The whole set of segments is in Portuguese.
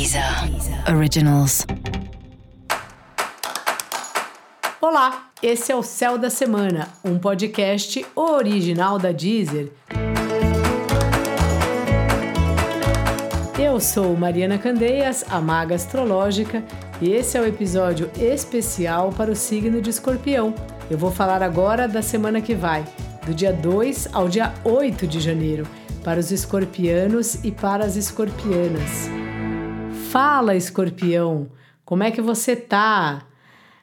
Deezer Originals. Olá, esse é o Céu da Semana, um podcast original da Deezer. Eu sou Mariana Candeias, a maga astrológica, e esse é o episódio especial para o signo de Escorpião. Eu vou falar agora da semana que vai, do dia 2 ao dia 8 de janeiro, para os escorpianos e para as escorpianas. Fala, escorpião, como é que você tá?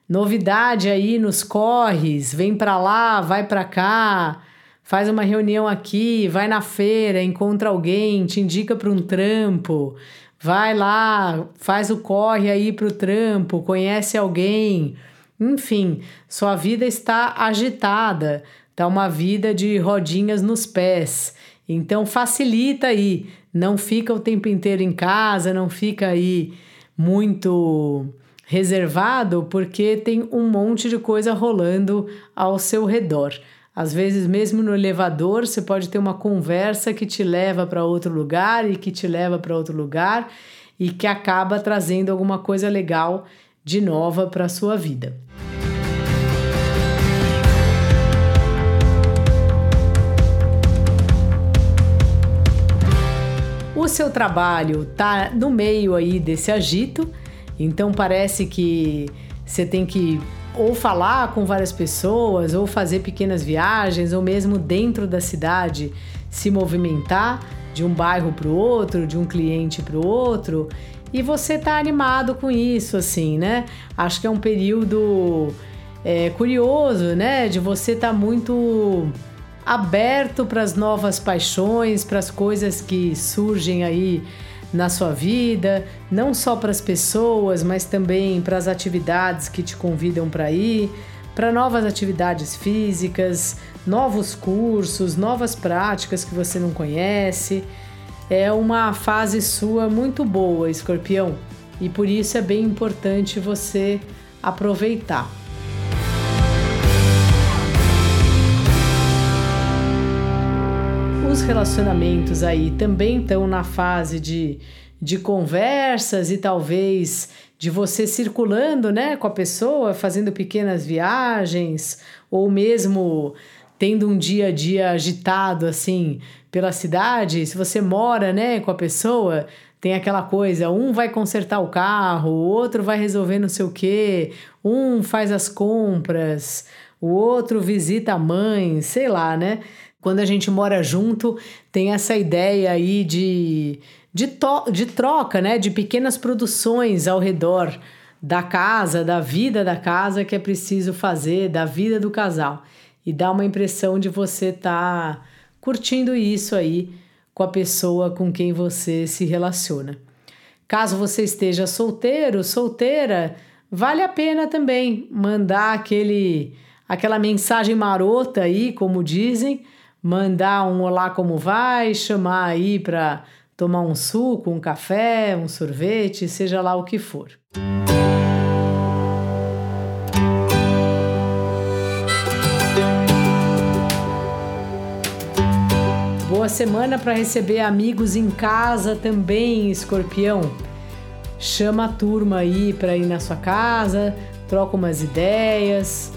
Novidade aí nos corres, vem para lá, vai para cá, faz uma reunião aqui, vai na feira, encontra alguém, te indica para um trampo, vai lá, faz o corre aí para o trampo, conhece alguém. Enfim, sua vida está agitada, tá uma vida de rodinhas nos pés. Então facilita aí, não fica o tempo inteiro em casa, não fica aí muito reservado, porque tem um monte de coisa rolando ao seu redor. Às vezes, mesmo no elevador, você pode ter uma conversa que te leva para outro lugar e que te leva para outro lugar e que acaba trazendo alguma coisa legal de nova para a sua vida. O seu trabalho tá no meio aí desse agito, então parece que você tem que ou falar com várias pessoas, ou fazer pequenas viagens, ou mesmo dentro da cidade se movimentar de um bairro para o outro, de um cliente para o outro, e você tá animado com isso, assim, né? Acho que é um período é, curioso, né? De você estar tá muito aberto para as novas paixões, para as coisas que surgem aí na sua vida, não só para as pessoas, mas também para as atividades que te convidam para ir, para novas atividades físicas, novos cursos, novas práticas que você não conhece. É uma fase sua muito boa, escorpião, e por isso é bem importante você aproveitar. Relacionamentos aí também estão na fase de, de conversas e talvez de você circulando né, com a pessoa, fazendo pequenas viagens, ou mesmo tendo um dia a dia agitado assim pela cidade, se você mora né, com a pessoa, tem aquela coisa, um vai consertar o carro, o outro vai resolver não sei o quê, um faz as compras, o outro visita a mãe, sei lá, né? Quando a gente mora junto, tem essa ideia aí de, de, to, de troca, né? De pequenas produções ao redor da casa, da vida da casa que é preciso fazer, da vida do casal. E dá uma impressão de você estar tá curtindo isso aí com a pessoa com quem você se relaciona. Caso você esteja solteiro, solteira, vale a pena também mandar aquele aquela mensagem marota aí, como dizem, mandar um olá como vai, chamar aí para tomar um suco, um café, um sorvete, seja lá o que for. Boa semana para receber amigos em casa também, escorpião. Chama a turma aí para ir na sua casa, troca umas ideias,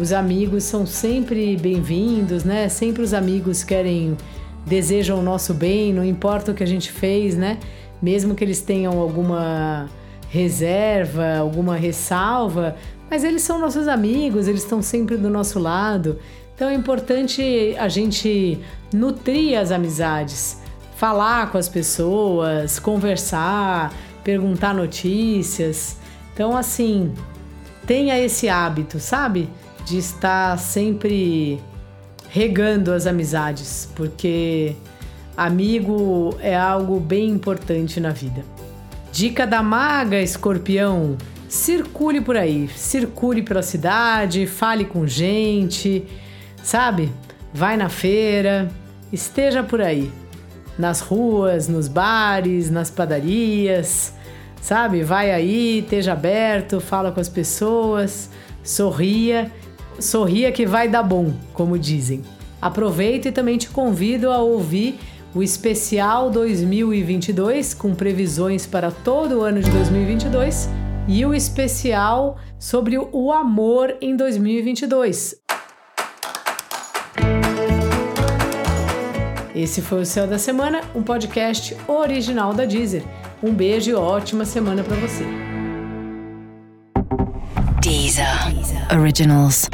os amigos são sempre bem-vindos, né? Sempre os amigos querem, desejam o nosso bem, não importa o que a gente fez, né? Mesmo que eles tenham alguma reserva, alguma ressalva, mas eles são nossos amigos, eles estão sempre do nosso lado. Então é importante a gente nutrir as amizades, falar com as pessoas, conversar, perguntar notícias. Então, assim, tenha esse hábito, sabe? De estar sempre regando as amizades, porque amigo é algo bem importante na vida. Dica da maga, escorpião: circule por aí, circule pela cidade, fale com gente, sabe? Vai na feira, esteja por aí, nas ruas, nos bares, nas padarias, sabe? Vai aí, esteja aberto, fala com as pessoas, sorria Sorria que vai dar bom, como dizem. Aproveito e também te convido a ouvir o especial 2022 com previsões para todo o ano de 2022 e o especial sobre o amor em 2022. Esse foi o Céu da Semana, um podcast original da Deezer. Um beijo e ótima semana para você. Deezer. Originals.